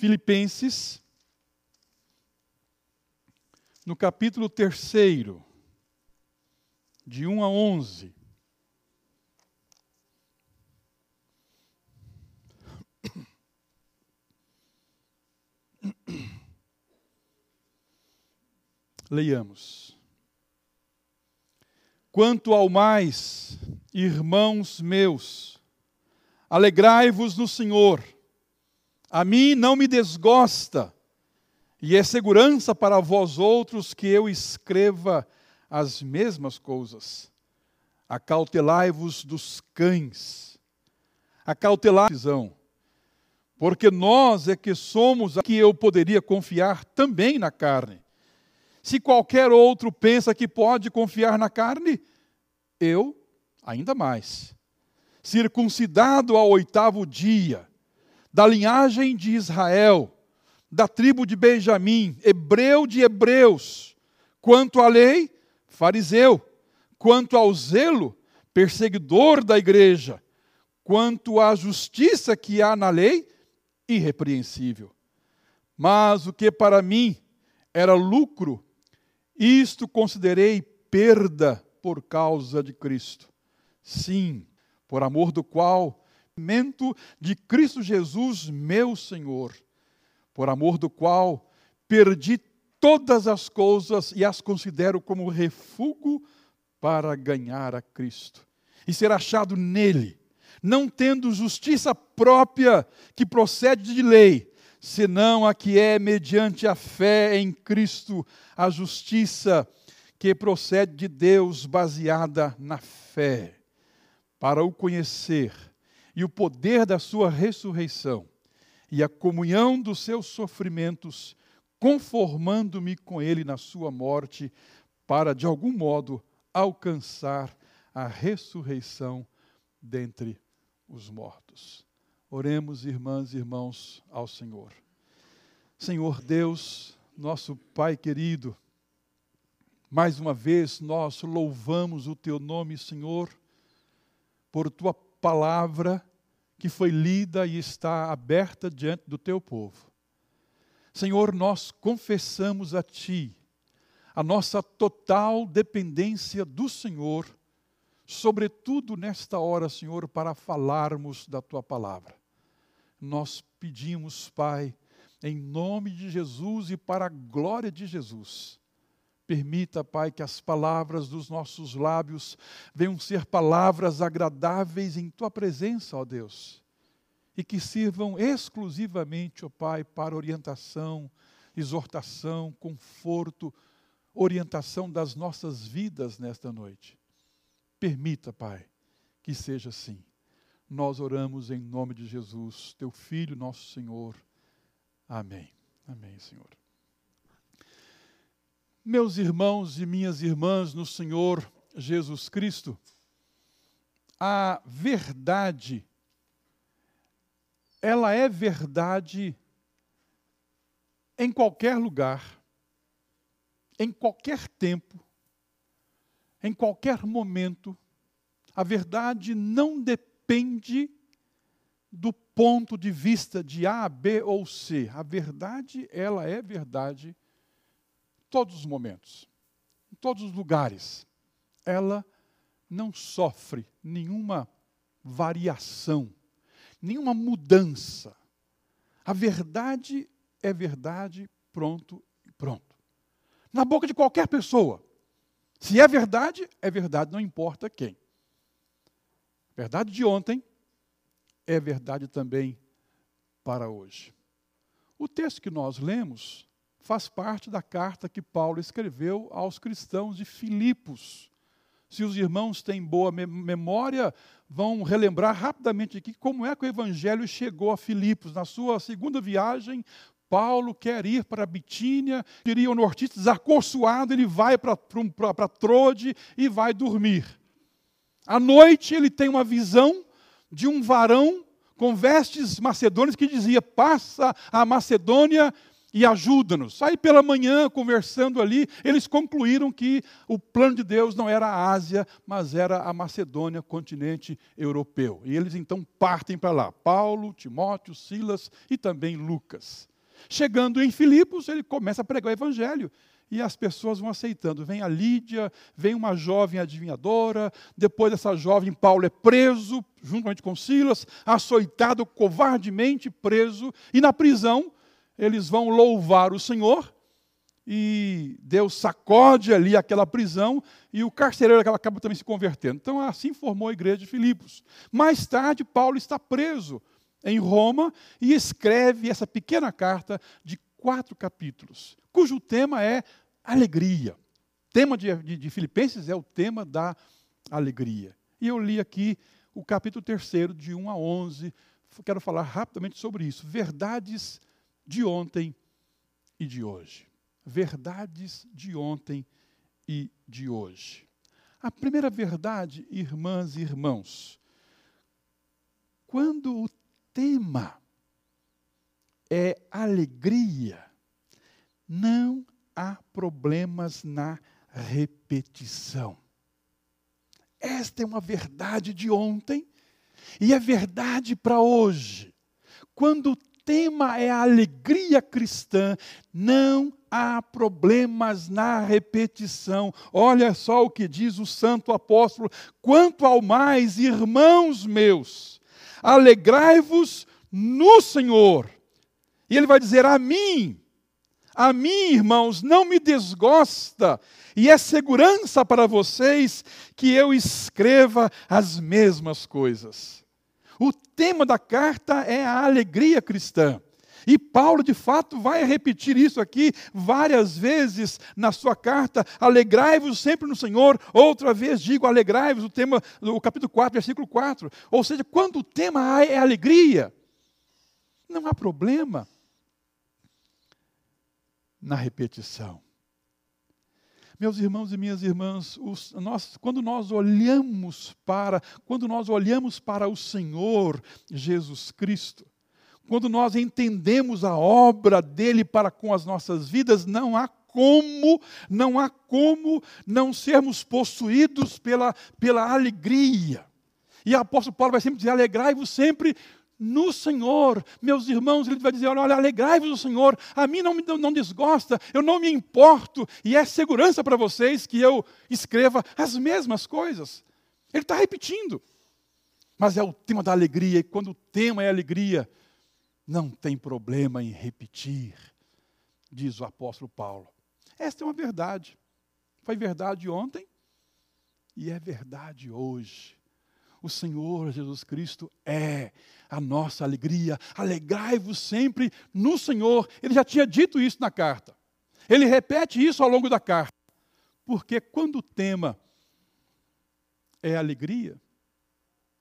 Filipenses, no capítulo 3, de 1 a 11. Leiamos. Quanto ao mais, irmãos meus, alegrai-vos no Senhor. A mim não me desgosta, e é segurança para vós outros que eu escreva as mesmas coisas. Acautelai-vos dos cães, acautelai-vos, porque nós é que somos a que eu poderia confiar também na carne. Se qualquer outro pensa que pode confiar na carne, eu ainda mais. Circuncidado ao oitavo dia, da linhagem de Israel, da tribo de Benjamim, hebreu de hebreus, quanto à lei, fariseu, quanto ao zelo, perseguidor da igreja, quanto à justiça que há na lei, irrepreensível. Mas o que para mim era lucro, isto considerei perda por causa de Cristo. Sim, por amor do qual, mento de Cristo Jesus, meu Senhor, por amor do qual perdi todas as coisas e as considero como refúgio para ganhar a Cristo e ser achado nele, não tendo justiça própria que procede de lei, senão a que é mediante a fé em Cristo, a justiça que procede de Deus baseada na fé, para o conhecer e o poder da sua ressurreição e a comunhão dos seus sofrimentos, conformando-me com ele na sua morte, para de algum modo alcançar a ressurreição dentre os mortos. Oremos, irmãs e irmãos, ao Senhor. Senhor Deus, nosso Pai querido, mais uma vez nós louvamos o Teu nome, Senhor, por Tua palavra que foi lida e está aberta diante do Teu povo. Senhor, nós confessamos a Ti a nossa total dependência do Senhor, sobretudo nesta hora, Senhor, para falarmos da Tua palavra nós pedimos, Pai, em nome de Jesus e para a glória de Jesus. Permita, Pai, que as palavras dos nossos lábios venham ser palavras agradáveis em Tua presença, ó Deus, e que sirvam exclusivamente, ó Pai, para orientação, exortação, conforto, orientação das nossas vidas nesta noite. Permita, Pai, que seja assim. Nós oramos em nome de Jesus, teu Filho, nosso Senhor. Amém. Amém, Senhor. Meus irmãos e minhas irmãs no Senhor Jesus Cristo, a verdade, ela é verdade em qualquer lugar, em qualquer tempo, em qualquer momento. A verdade não depende do ponto de vista de A, B ou C. A verdade, ela é verdade todos os momentos, em todos os lugares. Ela não sofre nenhuma variação, nenhuma mudança. A verdade é verdade, pronto e pronto. Na boca de qualquer pessoa. Se é verdade, é verdade, não importa quem. Verdade de ontem é verdade também para hoje. O texto que nós lemos faz parte da carta que Paulo escreveu aos cristãos de Filipos. Se os irmãos têm boa memória, vão relembrar rapidamente aqui como é que o evangelho chegou a Filipos. Na sua segunda viagem, Paulo quer ir para Bitínia, queria o nortista desacorçoado, ele vai para Trode e vai dormir. À noite ele tem uma visão de um varão com vestes macedônias que dizia: Passa a Macedônia e ajuda-nos. Aí pela manhã, conversando ali, eles concluíram que o plano de Deus não era a Ásia, mas era a Macedônia, continente europeu. E eles então partem para lá. Paulo, Timóteo, Silas e também Lucas. Chegando em Filipos, ele começa a pregar o evangelho. E as pessoas vão aceitando. Vem a Lídia, vem uma jovem adivinhadora, depois dessa jovem, Paulo é preso, juntamente com Silas, açoitado covardemente preso, e na prisão, eles vão louvar o Senhor e Deus sacode ali aquela prisão e o carcereiro acaba também se convertendo. Então, assim formou a igreja de Filipos. Mais tarde, Paulo está preso em Roma e escreve essa pequena carta de quatro capítulos, cujo tema é alegria. O tema de, de, de Filipenses é o tema da alegria. E eu li aqui o capítulo terceiro, de 1 a 11. Quero falar rapidamente sobre isso. Verdades de ontem e de hoje. Verdades de ontem e de hoje. A primeira verdade, irmãs e irmãos, quando o tema é alegria, não há problemas na repetição. Esta é uma verdade de ontem e é verdade para hoje. Quando tema é a alegria cristã, não há problemas na repetição. Olha só o que diz o santo apóstolo: quanto ao mais, irmãos meus, alegrai-vos no Senhor. E ele vai dizer: a mim, a mim, irmãos, não me desgosta, e é segurança para vocês que eu escreva as mesmas coisas. O tema da carta é a alegria cristã. E Paulo, de fato, vai repetir isso aqui várias vezes na sua carta. Alegrai-vos sempre no Senhor. Outra vez digo, alegrai-vos, o tema, o capítulo 4, versículo 4. Ou seja, quando o tema é alegria, não há problema na repetição. Meus irmãos e minhas irmãs, os, nós, quando nós olhamos para, quando nós olhamos para o Senhor Jesus Cristo, quando nós entendemos a obra dele para com as nossas vidas, não há como, não há como não sermos possuídos pela, pela alegria. E o apóstolo Paulo vai sempre dizer: alegrai-vos sempre no Senhor. Meus irmãos, ele vai dizer: olha, alegrai-vos no Senhor, a mim não me não desgosta, eu não me importo, e é segurança para vocês que eu escreva as mesmas coisas. Ele está repetindo. Mas é o tema da alegria, e quando o tema é alegria, não tem problema em repetir, diz o apóstolo Paulo. Esta é uma verdade. Foi verdade ontem e é verdade hoje. O Senhor Jesus Cristo é a nossa alegria. Alegrai-vos sempre no Senhor. Ele já tinha dito isso na carta. Ele repete isso ao longo da carta. Porque quando o tema é alegria,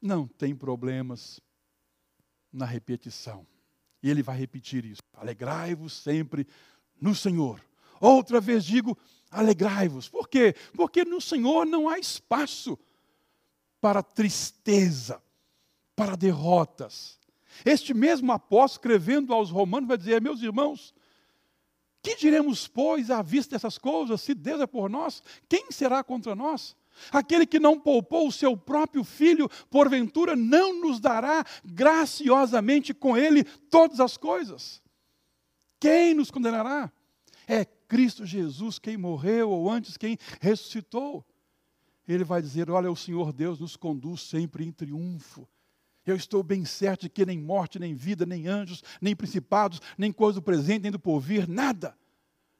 não tem problemas na repetição. E ele vai repetir isso. Alegrai-vos sempre no Senhor. Outra vez digo, alegrai-vos. Por quê? Porque no Senhor não há espaço para tristeza, para derrotas. Este mesmo apóstolo, escrevendo aos Romanos, vai dizer: Meus irmãos, que diremos, pois, à vista dessas coisas? Se Deus é por nós, quem será contra nós? Aquele que não poupou o seu próprio filho, porventura não nos dará graciosamente com ele todas as coisas? Quem nos condenará? É Cristo Jesus quem morreu, ou antes quem ressuscitou ele vai dizer: Olha, o Senhor Deus nos conduz sempre em triunfo. Eu estou bem certo de que nem morte, nem vida, nem anjos, nem principados, nem coisa do presente, nem do porvir, nada,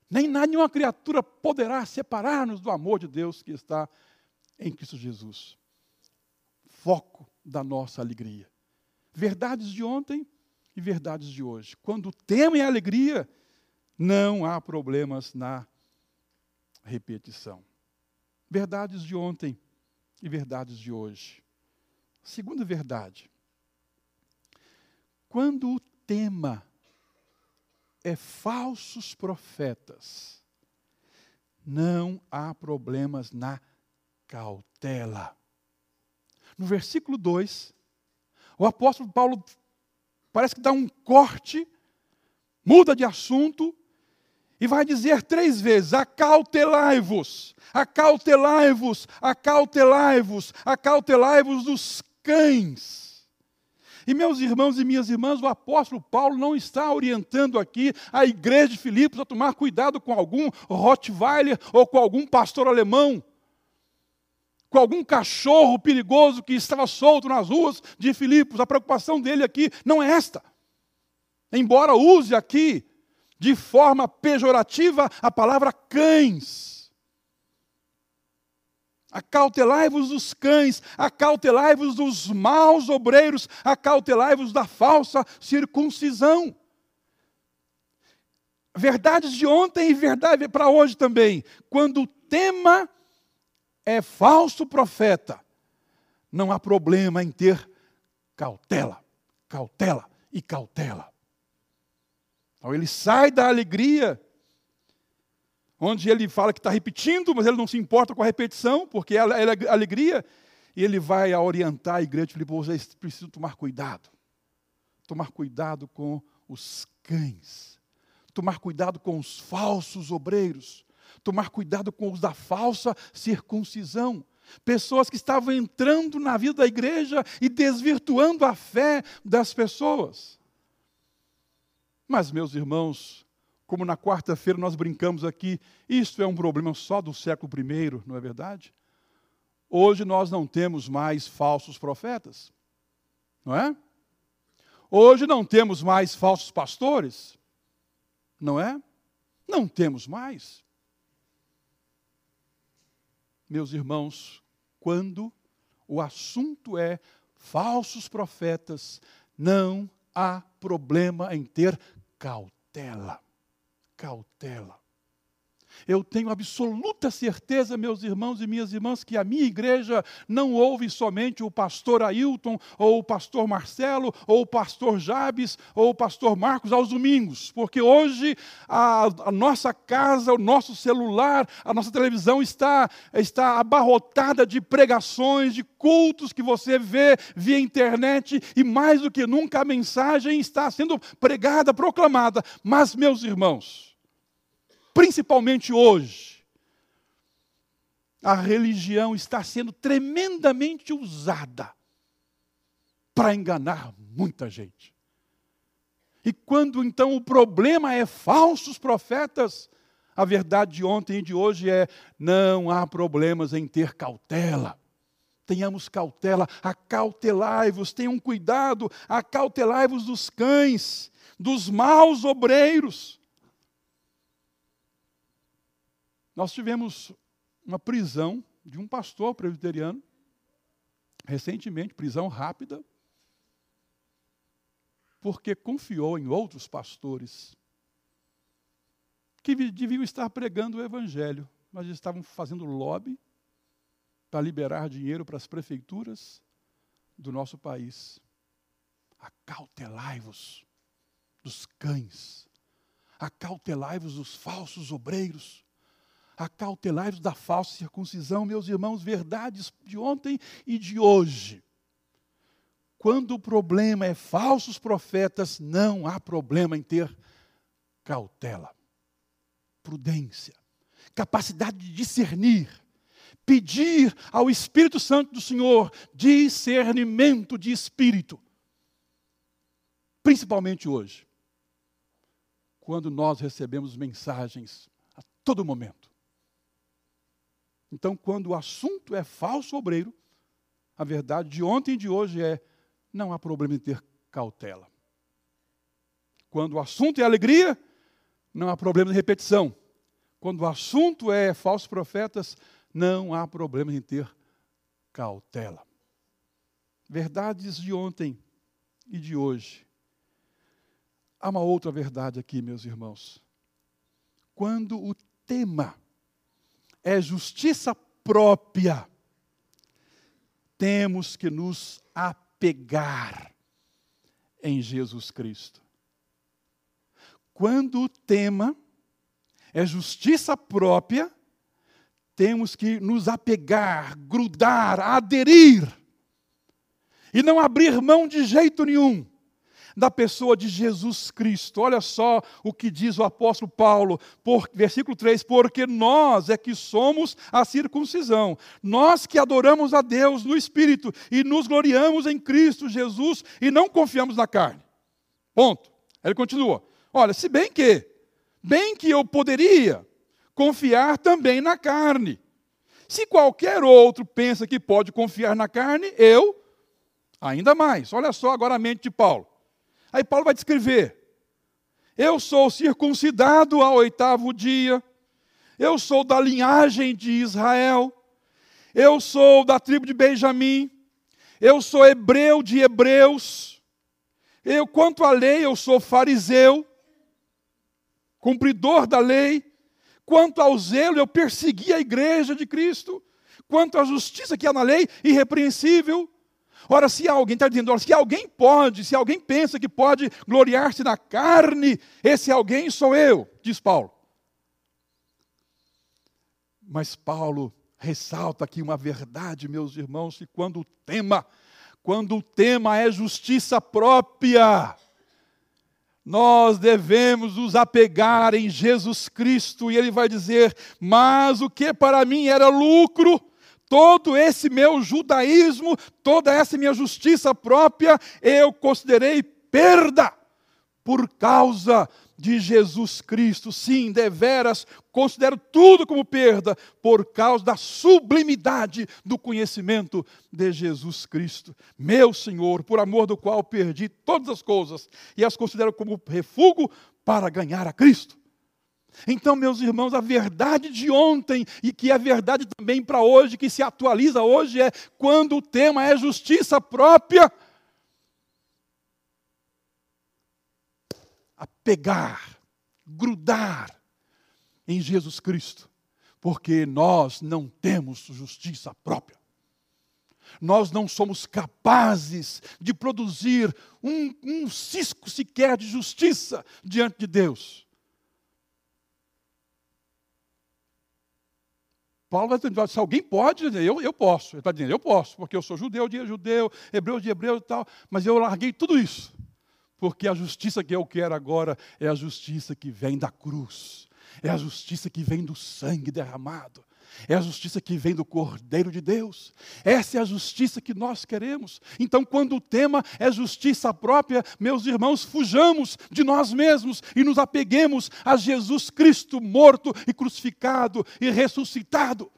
nem nenhuma criatura poderá separar-nos do amor de Deus que está em Cristo Jesus. Foco da nossa alegria. Verdades de ontem e verdades de hoje. Quando o tema é alegria, não há problemas na repetição. Verdades de ontem e verdades de hoje. Segunda verdade. Quando o tema é falsos profetas, não há problemas na cautela. No versículo 2, o apóstolo Paulo parece que dá um corte, muda de assunto E vai dizer três vezes: acautelai-vos, acautelai-vos, acautelai-vos, acautelai-vos dos cães. E meus irmãos e minhas irmãs, o apóstolo Paulo não está orientando aqui a igreja de Filipos a tomar cuidado com algum Rottweiler ou com algum pastor alemão, com algum cachorro perigoso que estava solto nas ruas de Filipos. A preocupação dele aqui não é esta. Embora use aqui de forma pejorativa a palavra cães. Acautelai-vos dos cães, acautelai-vos dos maus obreiros, acautelai-vos da falsa circuncisão. Verdades de ontem e verdade para hoje também. Quando o tema é falso profeta, não há problema em ter cautela, cautela e cautela. Então ele sai da alegria onde ele fala que está repetindo, mas ele não se importa com a repetição, porque é, é alegria, e ele vai a orientar a igreja de Filipe, vocês precisam tomar cuidado. Tomar cuidado com os cães. Tomar cuidado com os falsos obreiros. Tomar cuidado com os da falsa circuncisão. Pessoas que estavam entrando na vida da igreja e desvirtuando a fé das pessoas. Mas, meus irmãos, como na quarta-feira nós brincamos aqui, isso é um problema só do século I, não é verdade? Hoje nós não temos mais falsos profetas, não é? Hoje não temos mais falsos pastores, não é? Não temos mais. Meus irmãos, quando o assunto é falsos profetas, não há problema em ter cautela cautela. Eu tenho absoluta certeza, meus irmãos e minhas irmãs, que a minha igreja não ouve somente o pastor Ailton, ou o pastor Marcelo, ou o pastor Jabes, ou o pastor Marcos aos domingos, porque hoje a, a nossa casa, o nosso celular, a nossa televisão está, está abarrotada de pregações, de cultos que você vê via internet, e mais do que nunca a mensagem está sendo pregada, proclamada. Mas, meus irmãos, principalmente hoje, a religião está sendo tremendamente usada para enganar muita gente. E quando então o problema é falsos profetas, a verdade de ontem e de hoje é: não há problemas em ter cautela. Tenhamos cautela, acautelai-vos, tenham cuidado, acautelai-vos dos cães, dos maus obreiros. Nós tivemos uma prisão de um pastor presbiteriano, recentemente, prisão rápida, porque confiou em outros pastores que deviam estar pregando o evangelho, mas estavam fazendo lobby para liberar dinheiro para as prefeituras do nosso país. Acautelai-vos dos cães, acautelai-vos dos falsos obreiros, acautelai-vos da falsa circuncisão, meus irmãos, verdades de ontem e de hoje. Quando o problema é falsos profetas, não há problema em ter cautela, prudência, capacidade de discernir, pedir ao Espírito Santo do Senhor discernimento de espírito. Principalmente hoje, quando nós recebemos mensagens a todo momento então, quando o assunto é falso obreiro, a verdade de ontem e de hoje é: não há problema em ter cautela. Quando o assunto é alegria, não há problema de repetição. Quando o assunto é falsos profetas, não há problema em ter cautela. Verdades de ontem e de hoje. Há uma outra verdade aqui, meus irmãos. Quando o tema é justiça própria. Temos que nos apegar em Jesus Cristo. Quando o tema é justiça própria, temos que nos apegar, grudar, aderir, e não abrir mão de jeito nenhum da pessoa de Jesus Cristo. Olha só o que diz o apóstolo Paulo, por, versículo 3: Porque nós é que somos a circuncisão, nós que adoramos a Deus no Espírito e nos gloriamos em Cristo Jesus e não confiamos na carne. Ponto. Ele continua: Olha, se bem que, bem que eu poderia confiar também na carne. Se qualquer outro pensa que pode confiar na carne, eu ainda mais. Olha só agora a mente de Paulo. Aí Paulo vai descrever: Eu sou circuncidado ao oitavo dia, eu sou da linhagem de Israel, eu sou da tribo de Benjamim, eu sou hebreu de hebreus, eu, quanto à lei, eu sou fariseu, cumpridor da lei, quanto ao zelo, eu persegui a igreja de Cristo, quanto à justiça que há na lei, irrepreensível. Ora, se alguém está dizendo, ora, se alguém pode, se alguém pensa que pode gloriar-se na carne, esse alguém sou eu, diz Paulo. Mas Paulo ressalta aqui uma verdade, meus irmãos, que quando o tema, quando o tema é justiça própria, nós devemos nos apegar em Jesus Cristo, e ele vai dizer: Mas o que para mim era lucro, todo esse meu judaísmo, toda essa minha justiça própria, eu considerei perda por causa de Jesus Cristo. Sim, deveras, considero tudo como perda por causa da sublimidade do conhecimento de Jesus Cristo, meu Senhor, por amor do qual perdi todas as coisas e as considero como refúgio para ganhar a Cristo. Então, meus irmãos, a verdade de ontem e que é verdade também para hoje, que se atualiza hoje, é quando o tema é justiça própria apegar, grudar em Jesus Cristo, porque nós não temos justiça própria. Nós não somos capazes de produzir um, um cisco sequer de justiça diante de Deus. Paulo vai dizer, se alguém pode, eu, eu posso. Ele está dizendo, eu posso, porque eu sou judeu de judeu, hebreu de hebreu e tal, mas eu larguei tudo isso porque a justiça que eu quero agora é a justiça que vem da cruz, é a justiça que vem do sangue derramado, é a justiça que vem do Cordeiro de Deus. Essa é a justiça que nós queremos. Então, quando o tema é justiça própria, meus irmãos, fujamos de nós mesmos e nos apeguemos a Jesus Cristo morto e crucificado e ressuscitado.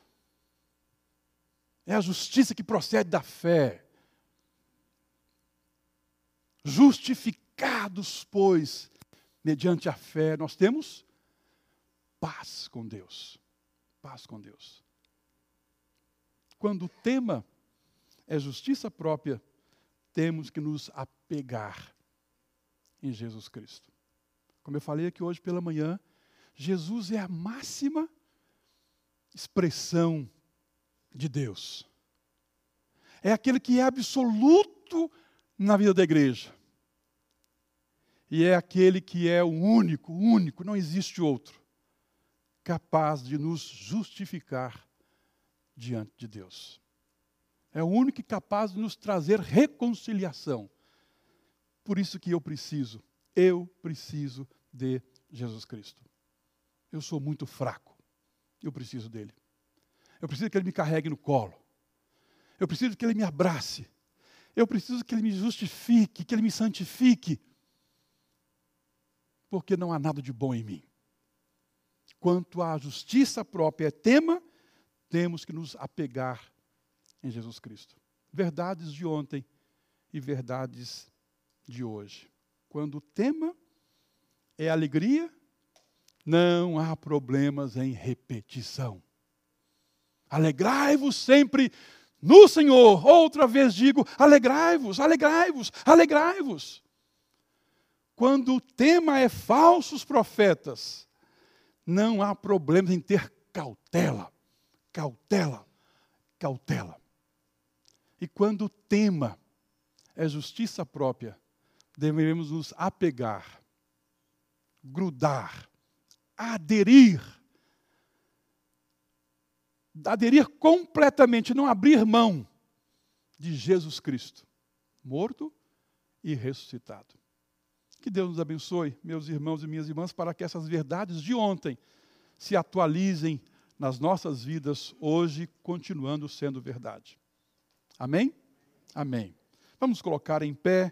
É a justiça que procede da fé. Justificado justificados, pois, mediante a fé, nós temos paz com Deus. Paz com Deus. Quando o tema é justiça própria, temos que nos apegar em Jesus Cristo. Como eu falei aqui hoje pela manhã, Jesus é a máxima expressão de Deus. É aquele que é absoluto na vida da igreja e é aquele que é o único, único, não existe outro, capaz de nos justificar diante de Deus. É o único capaz de nos trazer reconciliação. Por isso que eu preciso, eu preciso de Jesus Cristo. Eu sou muito fraco. Eu preciso dele. Eu preciso que ele me carregue no colo. Eu preciso que ele me abrace. Eu preciso que ele me justifique, que ele me santifique porque não há nada de bom em mim. Quanto à justiça própria é tema, temos que nos apegar em Jesus Cristo. Verdades de ontem e verdades de hoje. Quando o tema é alegria, não há problemas em repetição. Alegrai-vos sempre no Senhor. Outra vez digo: alegrai-vos, alegrai-vos, alegrai-vos. Quando o tema é falsos profetas, não há problema em ter cautela, cautela, cautela. E quando o tema é justiça própria, devemos nos apegar, grudar, aderir, aderir completamente, não abrir mão de Jesus Cristo, morto e ressuscitado. Que Deus nos abençoe, meus irmãos e minhas irmãs, para que essas verdades de ontem se atualizem nas nossas vidas hoje, continuando sendo verdade. Amém? Amém. Vamos colocar em pé